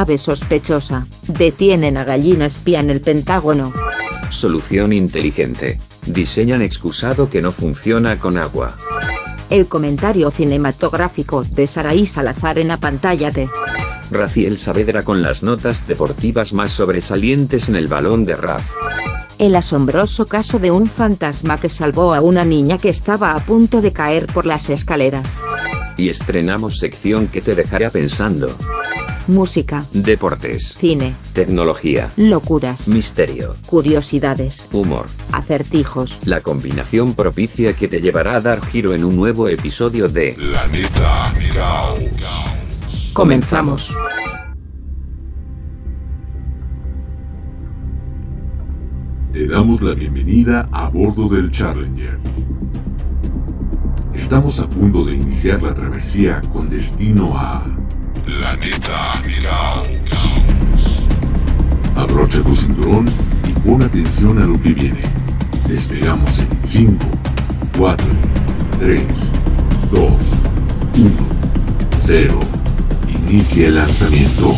Ave sospechosa. Detienen a gallina espía en el Pentágono. Solución inteligente. Diseñan excusado que no funciona con agua. El comentario cinematográfico de Saraí Salazar en la pantalla de Raciel Saavedra con las notas deportivas más sobresalientes en el balón de Raf. El asombroso caso de un fantasma que salvó a una niña que estaba a punto de caer por las escaleras. Y estrenamos sección que te dejará pensando. Música, Deportes. cine, Tecnología. locuras, Misterio. curiosidades, Humor. acertijos. La combinación propicia que te llevará a dar giro en un nuevo episodio de Planeta Caos. Comenzamos. Te damos la bienvenida a bordo del Challenger. Estamos a punto de iniciar la travesía con destino a Planeta Caos. Abrocha tu cinturón y pon atención a lo que viene. Despegamos en 5, 4, 3, 2, 1, 0. Inicia el lanzamiento.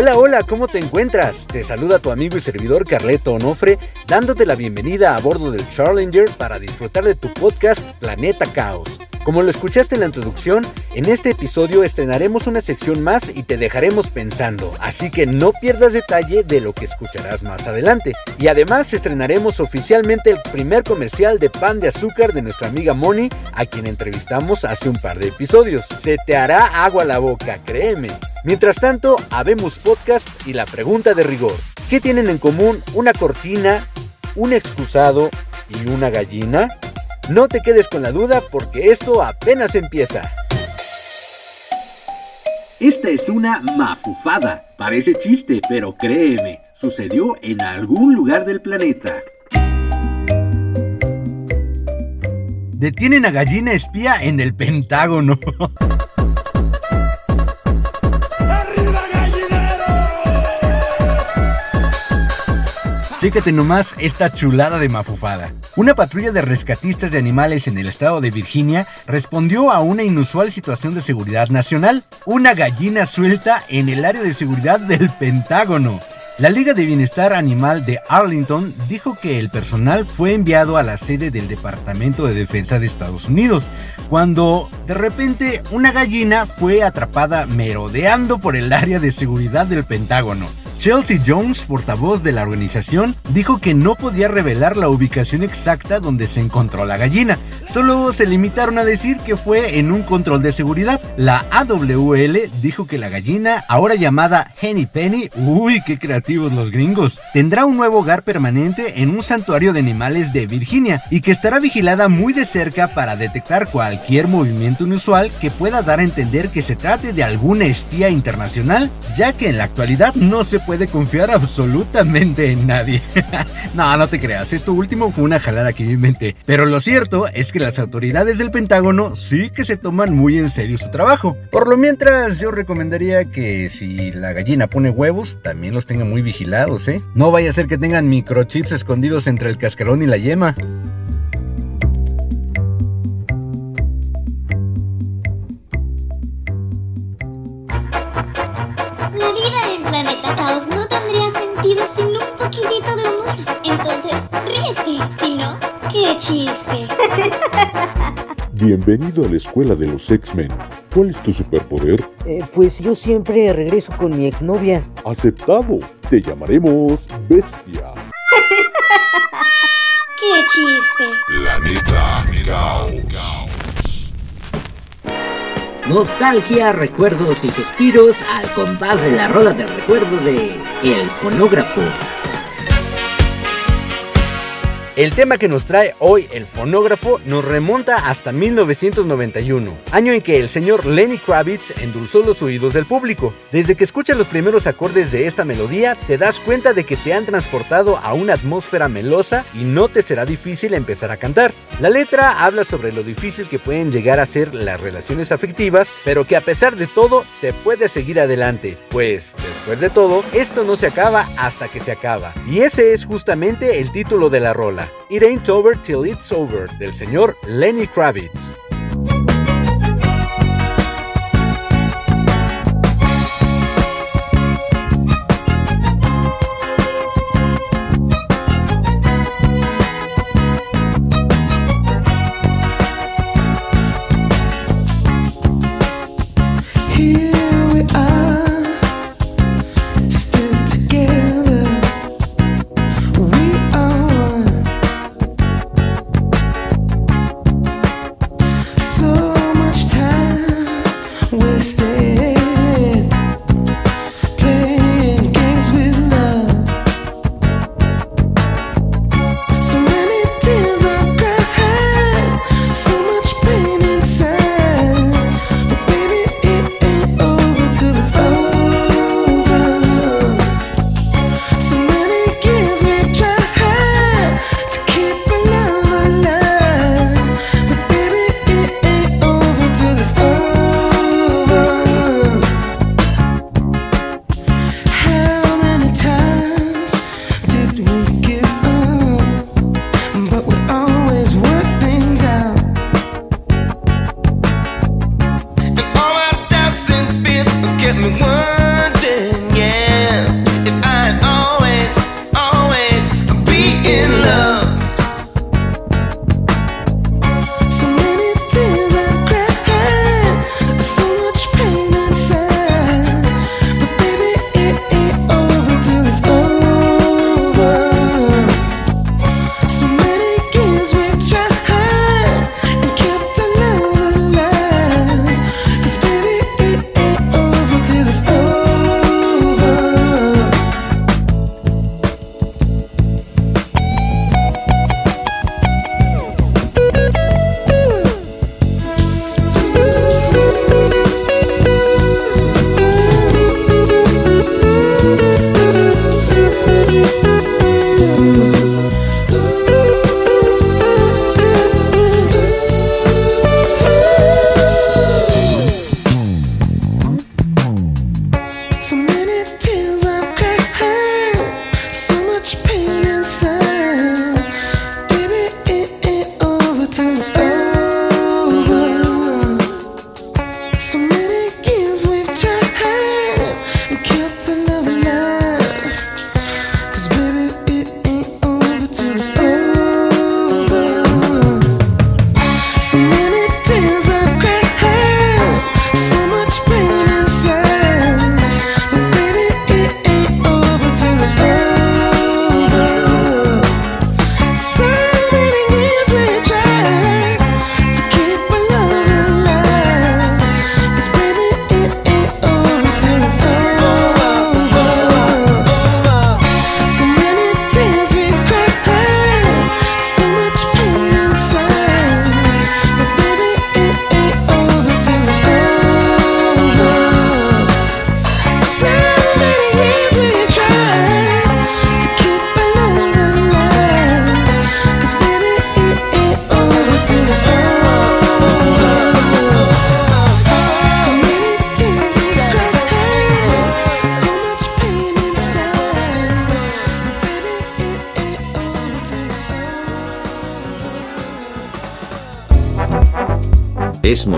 Hola, hola, ¿cómo te encuentras? Te saluda tu amigo y servidor Carleto Onofre, dándote la bienvenida a bordo del Challenger para disfrutar de tu podcast Planeta Caos. Como lo escuchaste en la introducción, en este episodio estrenaremos una sección más y te dejaremos pensando, así que no pierdas detalle de lo que escucharás más adelante. Y además estrenaremos oficialmente el primer comercial de pan de azúcar de nuestra amiga Moni, a quien entrevistamos hace un par de episodios. Se te hará agua la boca, créeme. Mientras tanto, habemos podcast y la pregunta de rigor. ¿Qué tienen en común una cortina, un excusado y una gallina? No te quedes con la duda porque esto apenas empieza. Esta es una mafufada. Parece chiste, pero créeme, sucedió en algún lugar del planeta. Detienen a gallina espía en el Pentágono. Chécate nomás esta chulada de mafufada. Una patrulla de rescatistas de animales en el estado de Virginia respondió a una inusual situación de seguridad nacional, una gallina suelta en el área de seguridad del Pentágono. La Liga de Bienestar Animal de Arlington dijo que el personal fue enviado a la sede del Departamento de Defensa de Estados Unidos, cuando de repente una gallina fue atrapada merodeando por el área de seguridad del Pentágono. Chelsea Jones, portavoz de la organización, dijo que no podía revelar la ubicación exacta donde se encontró la gallina, solo se limitaron a decir que fue en un control de seguridad. La AWL dijo que la gallina, ahora llamada Henny Penny, uy, qué creativos los gringos, tendrá un nuevo hogar permanente en un santuario de animales de Virginia y que estará vigilada muy de cerca para detectar cualquier movimiento inusual que pueda dar a entender que se trate de alguna espía internacional, ya que en la actualidad no se puede confiar absolutamente en nadie. no, no te creas, esto último fue una jalada que yo inventé. Pero lo cierto es que las autoridades del Pentágono sí que se toman muy en serio su trabajo. Por lo mientras, yo recomendaría que si la gallina pone huevos, también los tenga muy vigilados, ¿eh? No vaya a ser que tengan microchips escondidos entre el cascarón y la yema. Planeta Caos no tendría sentido sin un poquitito de humor. Entonces, ríete. Si no, qué chiste. Bienvenido a la escuela de los X-Men. ¿Cuál es tu superpoder? Eh, pues yo siempre regreso con mi exnovia. Aceptado. Te llamaremos Bestia. Qué chiste. Planeta Caos. Nostalgia, recuerdos y suspiros al compás de la rola del recuerdo de El Fonógrafo. El tema que nos trae hoy el fonógrafo nos remonta hasta 1991, año en que el señor Lenny Kravitz endulzó los oídos del público. Desde que escuchas los primeros acordes de esta melodía, te das cuenta de que te han transportado a una atmósfera melosa y no te será difícil empezar a cantar. La letra habla sobre lo difícil que pueden llegar a ser las relaciones afectivas, pero que a pesar de todo se puede seguir adelante, pues después de todo, esto no se acaba hasta que se acaba. Y ese es justamente el título de la rola, It Ain't Over Till It's Over, del señor Lenny Kravitz.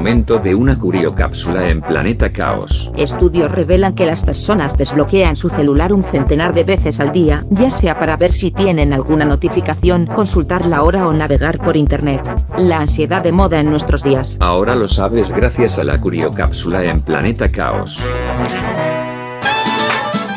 Momento de una curiocápsula en Planeta Caos. Estudios revelan que las personas desbloquean su celular un centenar de veces al día, ya sea para ver si tienen alguna notificación, consultar la hora o navegar por internet. La ansiedad de moda en nuestros días. Ahora lo sabes gracias a la curiocápsula en Planeta Caos.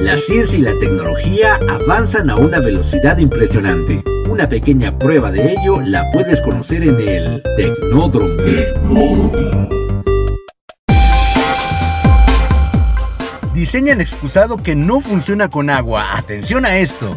La ciencia y la tecnología avanzan a una velocidad impresionante. Una pequeña prueba de ello la puedes conocer en el Tecnódromo. Diseñan excusado que no funciona con agua. Atención a esto.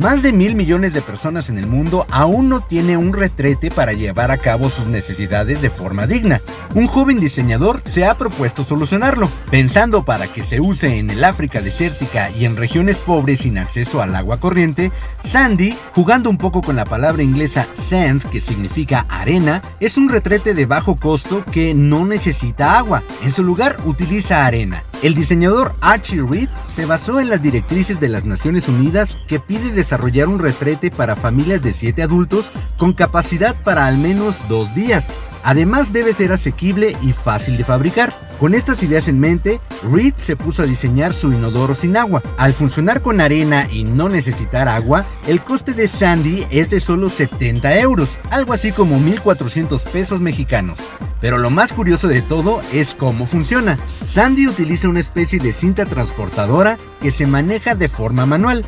Más de mil millones de personas en el mundo aún no tiene un retrete para llevar a cabo sus necesidades de forma digna. Un joven diseñador se ha propuesto solucionarlo, pensando para que se use en el África desértica y en regiones pobres sin acceso al agua corriente. Sandy, jugando un poco con la palabra inglesa sand, que significa arena, es un retrete de bajo costo que no necesita agua. En su lugar utiliza arena. El diseñador Archie Reed se basó en las directrices de las Naciones Unidas que pide desarrollar un retrete para familias de 7 adultos con capacidad para al menos dos días. Además debe ser asequible y fácil de fabricar. Con estas ideas en mente, Reed se puso a diseñar su inodoro sin agua. Al funcionar con arena y no necesitar agua, el coste de Sandy es de solo 70 euros, algo así como 1.400 pesos mexicanos. Pero lo más curioso de todo es cómo funciona. Sandy utiliza una especie de cinta transportadora que se maneja de forma manual.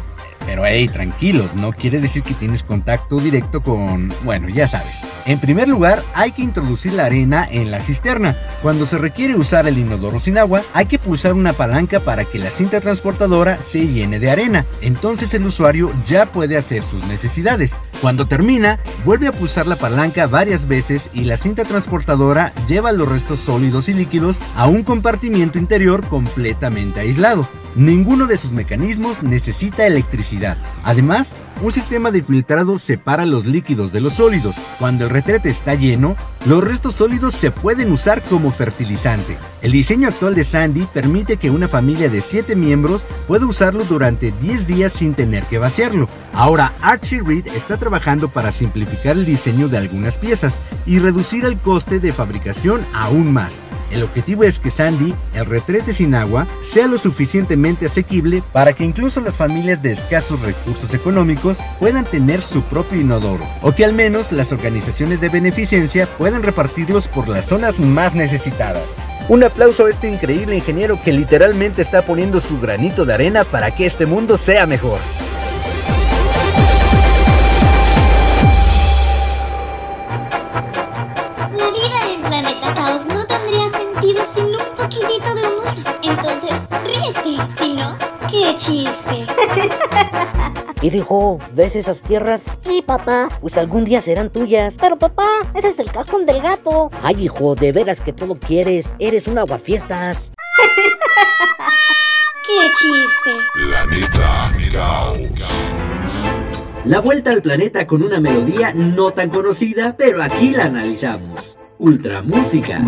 Pero hey, tranquilos, no quiere decir que tienes contacto directo con... Bueno, ya sabes. En primer lugar, hay que introducir la arena en la cisterna. Cuando se requiere usar el inodoro sin agua, hay que pulsar una palanca para que la cinta transportadora se llene de arena. Entonces el usuario ya puede hacer sus necesidades. Cuando termina, vuelve a pulsar la palanca varias veces y la cinta transportadora lleva los restos sólidos y líquidos a un compartimiento interior completamente aislado. Ninguno de sus mecanismos necesita electricidad. Además, un sistema de filtrado separa los líquidos de los sólidos. Cuando el retrete está lleno, los restos sólidos se pueden usar como fertilizante. El diseño actual de Sandy permite que una familia de 7 miembros pueda usarlo durante 10 días sin tener que vaciarlo. Ahora Archie Reed está trabajando para simplificar el diseño de algunas piezas y reducir el coste de fabricación aún más. El objetivo es que Sandy, el retrete sin agua, sea lo suficientemente asequible para que incluso las familias de escasos recursos económicos puedan tener su propio inodoro, o que al menos las organizaciones de beneficencia puedan repartirlos por las zonas más necesitadas. Un aplauso a este increíble ingeniero que literalmente está poniendo su granito de arena para que este mundo sea mejor. Entonces, ríete. Si no, qué chiste. Hijo, ¿ves esas tierras? Sí, papá. Pues algún día serán tuyas. Pero papá, ese es el cajón del gato. Ay, hijo, de veras que todo quieres. Eres un aguafiestas. Qué chiste. Planeta. La vuelta al planeta con una melodía no tan conocida, pero aquí la analizamos. Ultramúsica.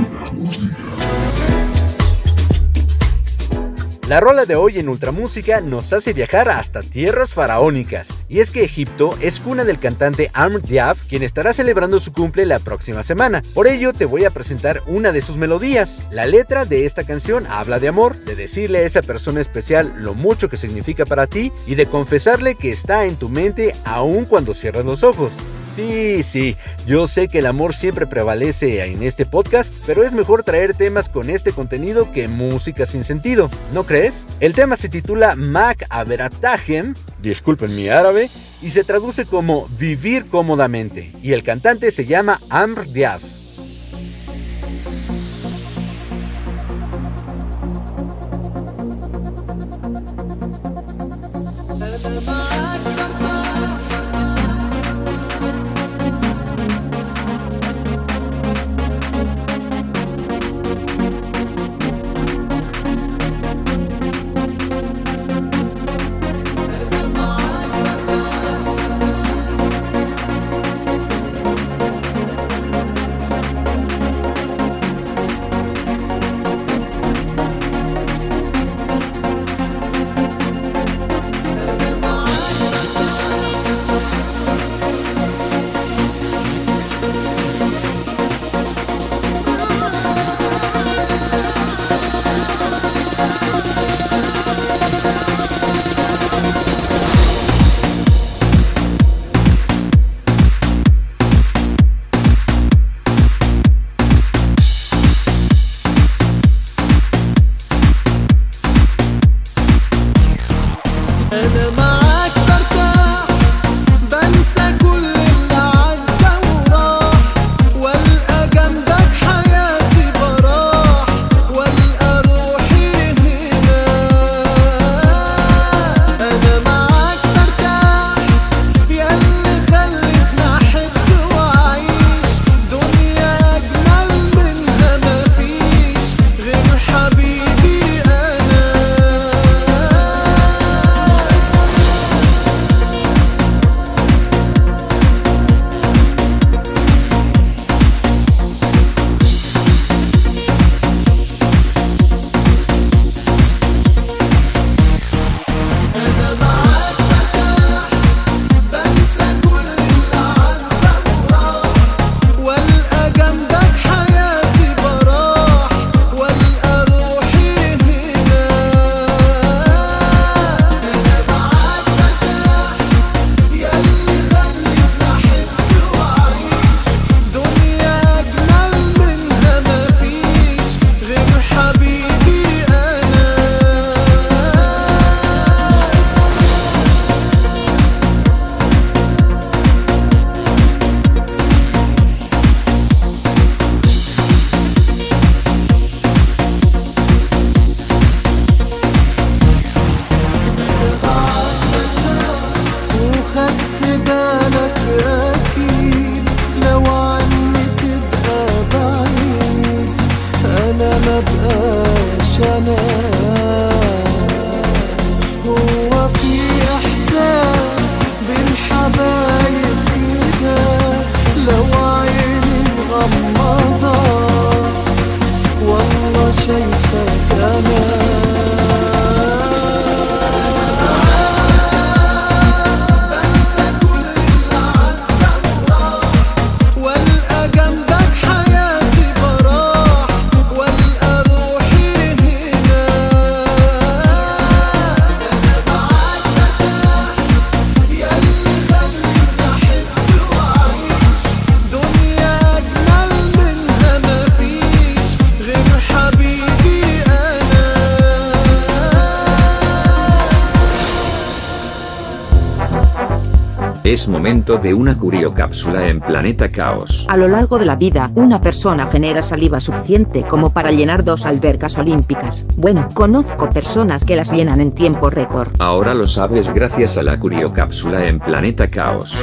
La rola de hoy en Ultramúsica nos hace viajar hasta tierras faraónicas. Y es que Egipto es cuna del cantante Amr Diab, quien estará celebrando su cumple la próxima semana. Por ello te voy a presentar una de sus melodías. La letra de esta canción habla de amor, de decirle a esa persona especial lo mucho que significa para ti y de confesarle que está en tu mente aun cuando cierras los ojos. Sí, sí, yo sé que el amor siempre prevalece en este podcast, pero es mejor traer temas con este contenido que música sin sentido, ¿no crees? El tema se titula Mac Averatahem, disculpen mi árabe, y se traduce como vivir cómodamente, y el cantante se llama Amr Diab. Es momento de una curiocápsula en Planeta Caos. A lo largo de la vida, una persona genera saliva suficiente como para llenar dos albercas olímpicas. Bueno, conozco personas que las llenan en tiempo récord. Ahora lo sabes gracias a la curiocápsula en Planeta Caos.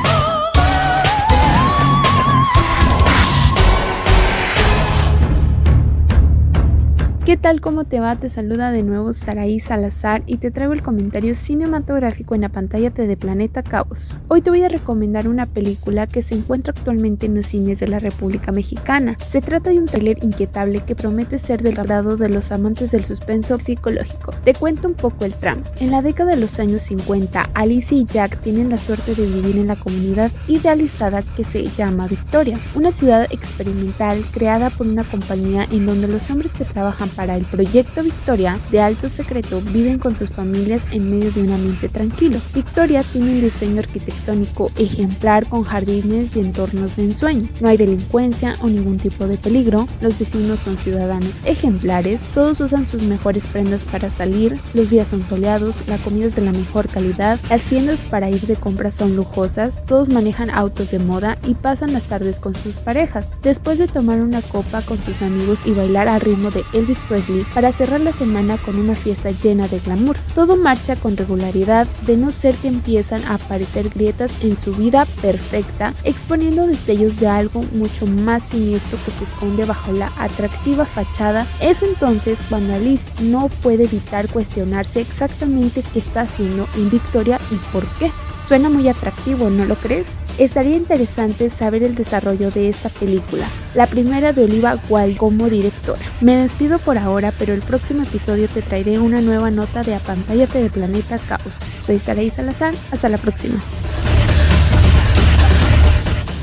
¿Qué tal? ¿Cómo te va? Te saluda de nuevo Saraí Salazar y te traigo el comentario cinematográfico en la pantalla de Planeta Caos. Hoy te voy a recomendar una película que se encuentra actualmente en los cines de la República Mexicana. Se trata de un thriller inquietable que promete ser del agrado de los amantes del suspenso psicológico. Te cuento un poco el tramo. En la década de los años 50, Alicia y Jack tienen la suerte de vivir en la comunidad idealizada que se llama Victoria, una ciudad experimental creada por una compañía en donde los hombres que trabajan para el proyecto Victoria de alto secreto viven con sus familias en medio de un ambiente tranquilo. Victoria tiene un diseño arquitectónico ejemplar con jardines y entornos de ensueño. No hay delincuencia o ningún tipo de peligro, los vecinos son ciudadanos ejemplares, todos usan sus mejores prendas para salir, los días son soleados, la comida es de la mejor calidad, las tiendas para ir de compras son lujosas, todos manejan autos de moda y pasan las tardes con sus parejas. Después de tomar una copa con sus amigos y bailar al ritmo de Elvis Presley para cerrar la semana con una fiesta llena de glamour. Todo marcha con regularidad, de no ser que empiezan a aparecer grietas en su vida perfecta, exponiendo destellos de algo mucho más siniestro que se esconde bajo la atractiva fachada. Es entonces cuando Alice no puede evitar cuestionarse exactamente qué está haciendo en Victoria y por qué. Suena muy atractivo, ¿no lo crees? Estaría interesante saber el desarrollo de esta película, la primera de Oliva Wilde como directora. Me despido por ahora, pero el próximo episodio te traeré una nueva nota de Apantállate de Planeta Caos. Soy Saraí Salazar, hasta la próxima.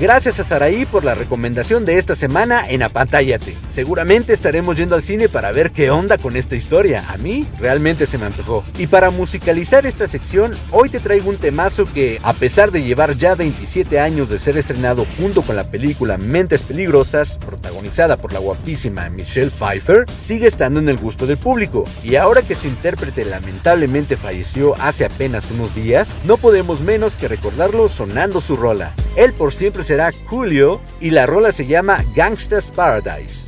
Gracias a Saraí por la recomendación de esta semana en Apantállate. Seguramente estaremos yendo al cine para ver qué onda con esta historia. A mí realmente se me antojó. Y para musicalizar esta sección, hoy te traigo un temazo que, a pesar de llevar ya 27 años de ser estrenado junto con la película Mentes Peligrosas, protagonizada por la guapísima Michelle Pfeiffer, sigue estando en el gusto del público. Y ahora que su intérprete lamentablemente falleció hace apenas unos días, no podemos menos que recordarlo sonando su rola. Él por siempre será Julio y la rola se llama Gangsta's Paradise.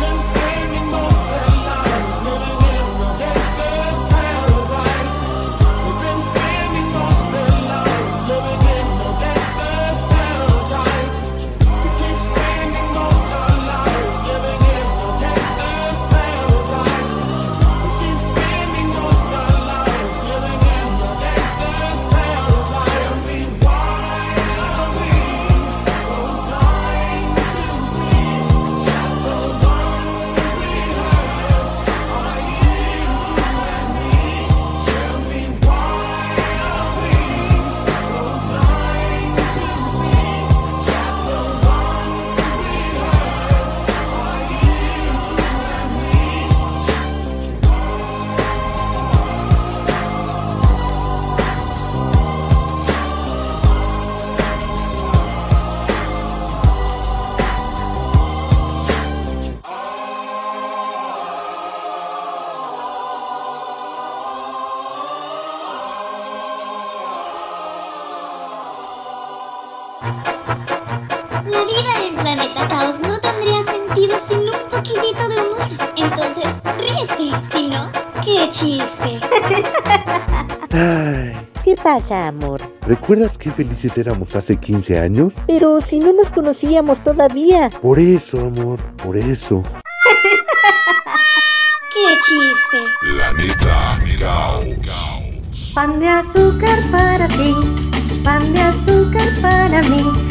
Sentido sin un poquitito de humor. Entonces, ríete. Si no, qué chiste. Ay, ¿Qué pasa, amor? ¿recuerdas qué felices éramos hace 15 años? Pero si no nos conocíamos todavía. Por eso, amor, por eso. Qué chiste. La neta Miau. Pan de azúcar para ti, pan de azúcar para mí.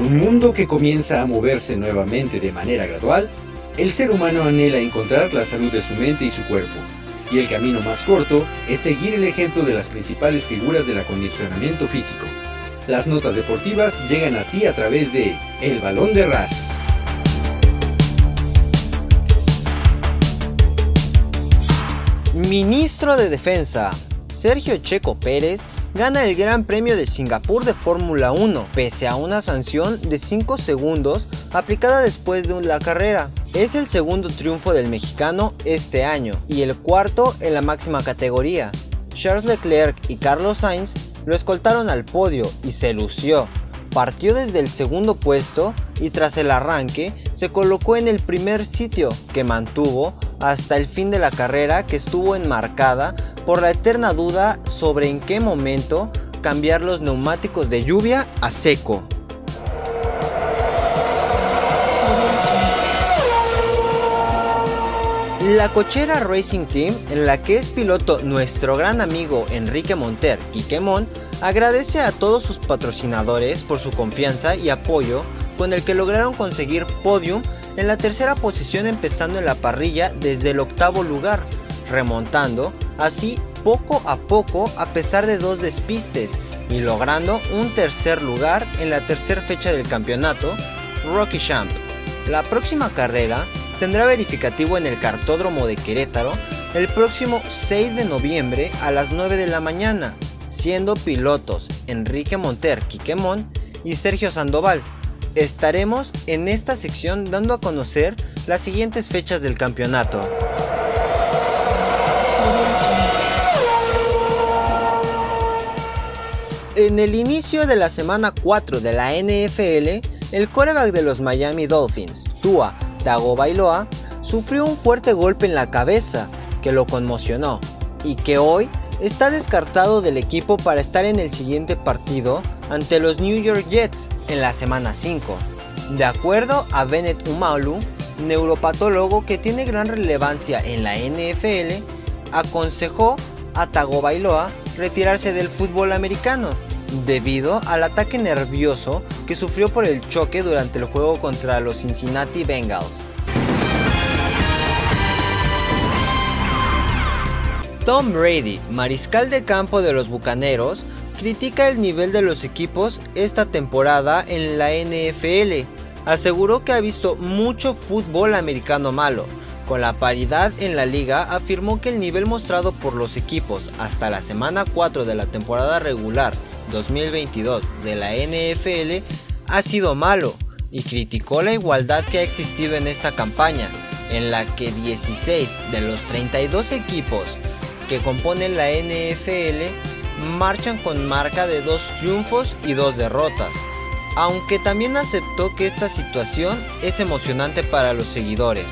Un mundo que comienza a moverse nuevamente de manera gradual, el ser humano anhela encontrar la salud de su mente y su cuerpo. Y el camino más corto es seguir el ejemplo de las principales figuras del acondicionamiento físico. Las notas deportivas llegan a ti a través de El Balón de Ras. Ministro de Defensa, Sergio Checo Pérez gana el Gran Premio de Singapur de Fórmula 1, pese a una sanción de 5 segundos aplicada después de la carrera. Es el segundo triunfo del mexicano este año y el cuarto en la máxima categoría. Charles Leclerc y Carlos Sainz lo escoltaron al podio y se lució. Partió desde el segundo puesto y tras el arranque se colocó en el primer sitio que mantuvo hasta el fin de la carrera que estuvo enmarcada por la eterna duda sobre en qué momento cambiar los neumáticos de lluvia a seco. La cochera Racing Team, en la que es piloto nuestro gran amigo Enrique Monter, Quiquemón, agradece a todos sus patrocinadores por su confianza y apoyo con el que lograron conseguir podium en la tercera posición empezando en la parrilla desde el octavo lugar, remontando así poco a poco a pesar de dos despistes y logrando un tercer lugar en la tercera fecha del campeonato, Rocky Champ. La próxima carrera tendrá verificativo en el cartódromo de Querétaro el próximo 6 de noviembre a las 9 de la mañana, siendo pilotos Enrique Monter Quiquemón y Sergio Sandoval. Estaremos en esta sección dando a conocer las siguientes fechas del campeonato. En el inicio de la semana 4 de la NFL, el quarterback de los Miami Dolphins, Tua Tagovailoa, sufrió un fuerte golpe en la cabeza que lo conmocionó y que hoy está descartado del equipo para estar en el siguiente partido ante los New York Jets en la semana 5. De acuerdo a Bennett Umalu, neuropatólogo que tiene gran relevancia en la NFL, aconsejó a Tagovailoa retirarse del fútbol americano debido al ataque nervioso que sufrió por el choque durante el juego contra los Cincinnati Bengals. Tom Brady, mariscal de campo de los Bucaneros, critica el nivel de los equipos esta temporada en la NFL. Aseguró que ha visto mucho fútbol americano malo. Con la paridad en la liga, afirmó que el nivel mostrado por los equipos hasta la semana 4 de la temporada regular 2022 de la NFL ha sido malo y criticó la igualdad que ha existido en esta campaña, en la que 16 de los 32 equipos que componen la NFL marchan con marca de dos triunfos y dos derrotas, aunque también aceptó que esta situación es emocionante para los seguidores.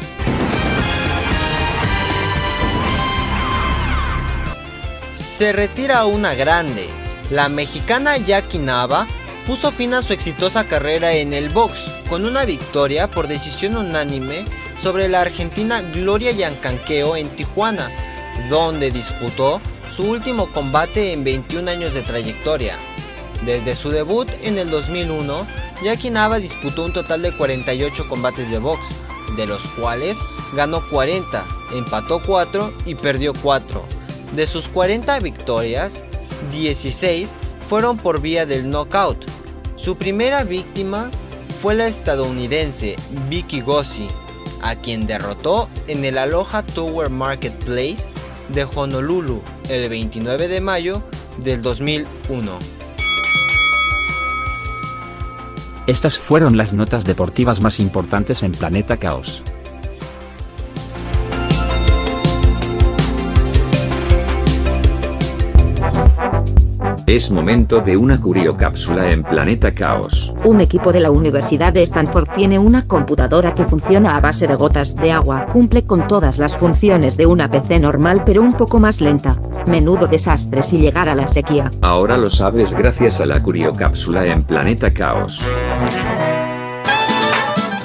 Se retira una grande. La mexicana Jackie Nava puso fin a su exitosa carrera en el box con una victoria por decisión unánime sobre la argentina Gloria Yancanqueo en Tijuana, donde disputó su último combate en 21 años de trayectoria. Desde su debut en el 2001, Jackie Nava disputó un total de 48 combates de box, de los cuales ganó 40, empató 4 y perdió 4. De sus 40 victorias, 16 fueron por vía del knockout. Su primera víctima fue la estadounidense Vicky Gossi, a quien derrotó en el Aloha Tower Marketplace de Honolulu el 29 de mayo del 2001. Estas fueron las notas deportivas más importantes en Planeta Caos. Es momento de una curiocápsula en Planeta Caos. Un equipo de la Universidad de Stanford tiene una computadora que funciona a base de gotas de agua. Cumple con todas las funciones de una PC normal pero un poco más lenta. Menudo desastre si llegara la sequía. Ahora lo sabes gracias a la curiocápsula en Planeta Caos.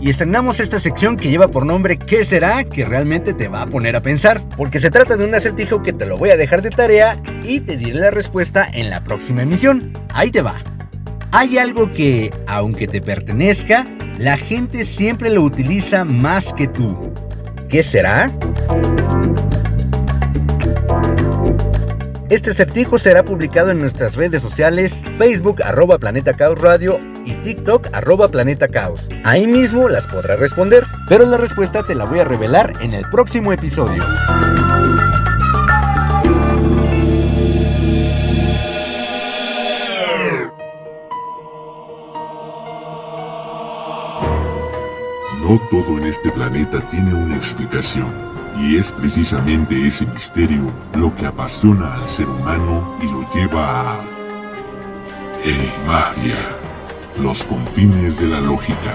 Y estrenamos esta sección que lleva por nombre ¿Qué será? que realmente te va a poner a pensar. Porque se trata de un acertijo que te lo voy a dejar de tarea y te diré la respuesta en la próxima emisión. Ahí te va. Hay algo que, aunque te pertenezca, la gente siempre lo utiliza más que tú. ¿Qué será? Este acertijo será publicado en nuestras redes sociales, Facebook arroba Planeta Caos Radio y TikTok arroba Planeta Caos. Ahí mismo las podrás responder, pero la respuesta te la voy a revelar en el próximo episodio. No todo en este planeta tiene una explicación. Y es precisamente ese misterio lo que apasiona al ser humano y lo lleva a Enigmatia, los confines de la lógica.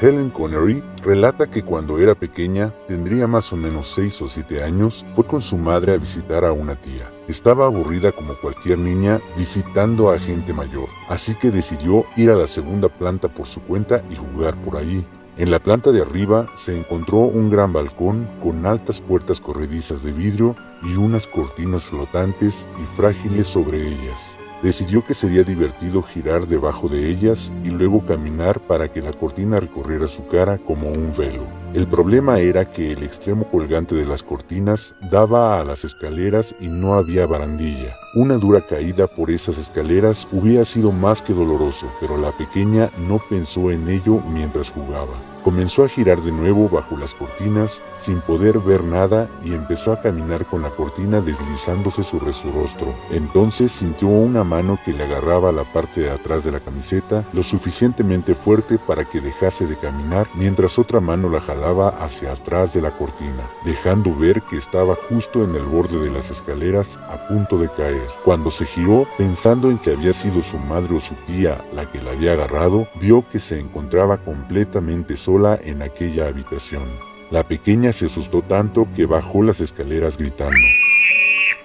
Helen Connery relata que cuando era pequeña, tendría más o menos 6 o 7 años, fue con su madre a visitar a una tía. Estaba aburrida como cualquier niña visitando a gente mayor, así que decidió ir a la segunda planta por su cuenta y jugar por ahí. En la planta de arriba se encontró un gran balcón con altas puertas corredizas de vidrio y unas cortinas flotantes y frágiles sobre ellas. Decidió que sería divertido girar debajo de ellas y luego caminar para que la cortina recorriera su cara como un velo. El problema era que el extremo colgante de las cortinas daba a las escaleras y no había barandilla. Una dura caída por esas escaleras hubiera sido más que doloroso, pero la pequeña no pensó en ello mientras jugaba. Comenzó a girar de nuevo bajo las cortinas sin poder ver nada y empezó a caminar con la cortina deslizándose sobre su rostro. Entonces sintió una mano que le agarraba la parte de atrás de la camiseta lo suficientemente fuerte para que dejase de caminar mientras otra mano la jalaba hacia atrás de la cortina, dejando ver que estaba justo en el borde de las escaleras a punto de caer. Cuando se giró, pensando en que había sido su madre o su tía la que la había agarrado, vio que se encontraba completamente sola en aquella habitación. La pequeña se asustó tanto que bajó las escaleras gritando.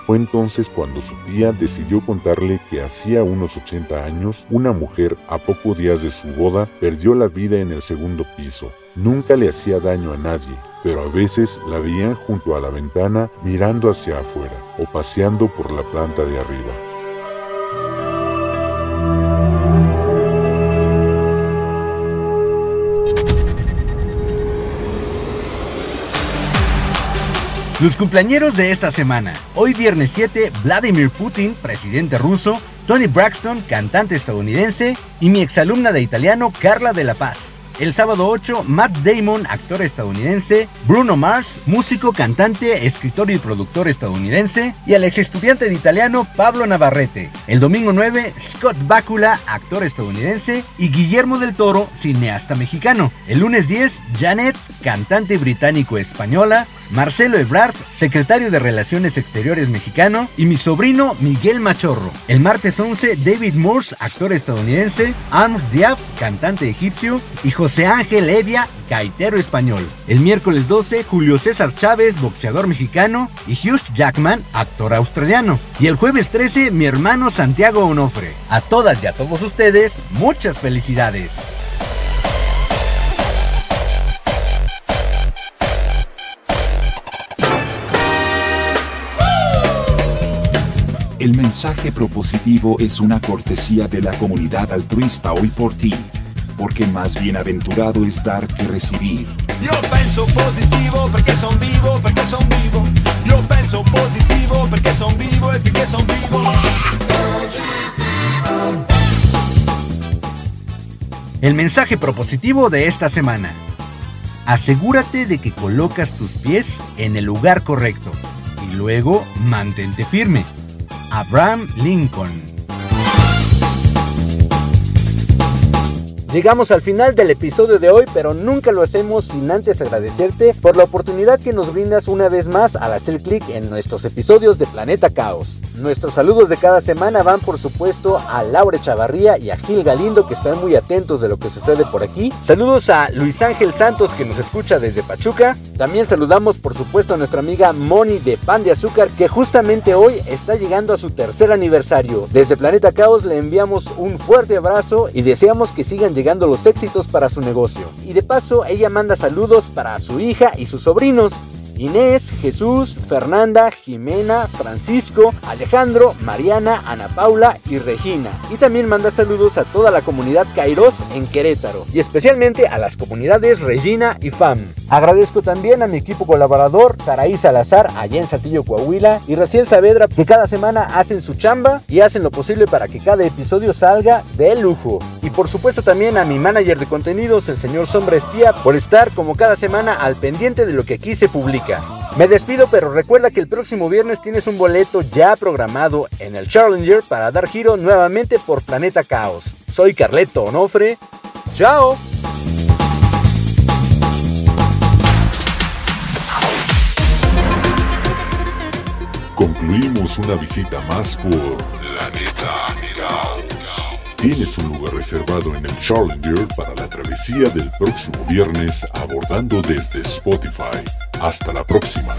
Fue entonces cuando su tía decidió contarle que hacía unos 80 años, una mujer a pocos días de su boda perdió la vida en el segundo piso. Nunca le hacía daño a nadie, pero a veces la veían junto a la ventana mirando hacia afuera o paseando por la planta de arriba. Los cumpleañeros de esta semana. Hoy viernes 7, Vladimir Putin, presidente ruso, Tony Braxton, cantante estadounidense, y mi exalumna de italiano, Carla de la Paz. El sábado 8, Matt Damon, actor estadounidense, Bruno Mars, músico, cantante, escritor y productor estadounidense, y el ex estudiante de italiano Pablo Navarrete. El domingo 9, Scott Bakula, actor estadounidense, y Guillermo del Toro, cineasta mexicano. El lunes 10, Janet, cantante británico-española, Marcelo Ebrard, secretario de Relaciones Exteriores mexicano, y mi sobrino Miguel Machorro. El martes 11, David Morse, actor estadounidense, Arm Diab, cantante egipcio, y José Ángel Evia, gaitero español. El miércoles 12, Julio César Chávez, boxeador mexicano, y Hugh Jackman, actor australiano. Y el jueves 13, mi hermano Santiago Onofre. A todas y a todos ustedes, muchas felicidades. El mensaje propositivo es una cortesía de la comunidad altruista hoy por ti, porque más bienaventurado es dar que recibir. Io penso positivo perché son vivo, perché son vivo. Io penso positivo perché son vivo e perché son vivo. El mensaje propositivo de esta semana. Asegúrate de que colocas tus pies en el lugar correcto y luego mantente firme. Abraham Lincoln. Llegamos al final del episodio de hoy, pero nunca lo hacemos sin antes agradecerte por la oportunidad que nos brindas una vez más al hacer clic en nuestros episodios de Planeta Caos. Nuestros saludos de cada semana van por supuesto a Laura Chavarría y a Gil Galindo que están muy atentos de lo que sucede por aquí. Saludos a Luis Ángel Santos que nos escucha desde Pachuca. También saludamos por supuesto a nuestra amiga Moni de Pan de Azúcar que justamente hoy está llegando a su tercer aniversario. Desde Planeta Caos le enviamos un fuerte abrazo y deseamos que sigan llegando los éxitos para su negocio. Y de paso ella manda saludos para su hija y sus sobrinos. Inés, Jesús, Fernanda, Jimena, Francisco, Alejandro, Mariana, Ana Paula y Regina. Y también manda saludos a toda la comunidad Kairos en Querétaro y especialmente a las comunidades Regina y FAM. Agradezco también a mi equipo colaborador Saraí Salazar allá en Saltillo, Coahuila y Raciel Saavedra que cada semana hacen su chamba y hacen lo posible para que cada episodio salga de lujo. Y por supuesto también a mi manager de contenidos, el señor Sombra Espía, por estar como cada semana al pendiente de lo que aquí se publica. Me despido, pero recuerda que el próximo viernes tienes un boleto ya programado en el Challenger para dar giro nuevamente por Planeta Caos. Soy Carleto Onofre. ¡Chao! Concluimos una visita más por La Neta Tienes un lugar reservado en el Challenger para la travesía del próximo viernes abordando desde Spotify. Hasta la próxima.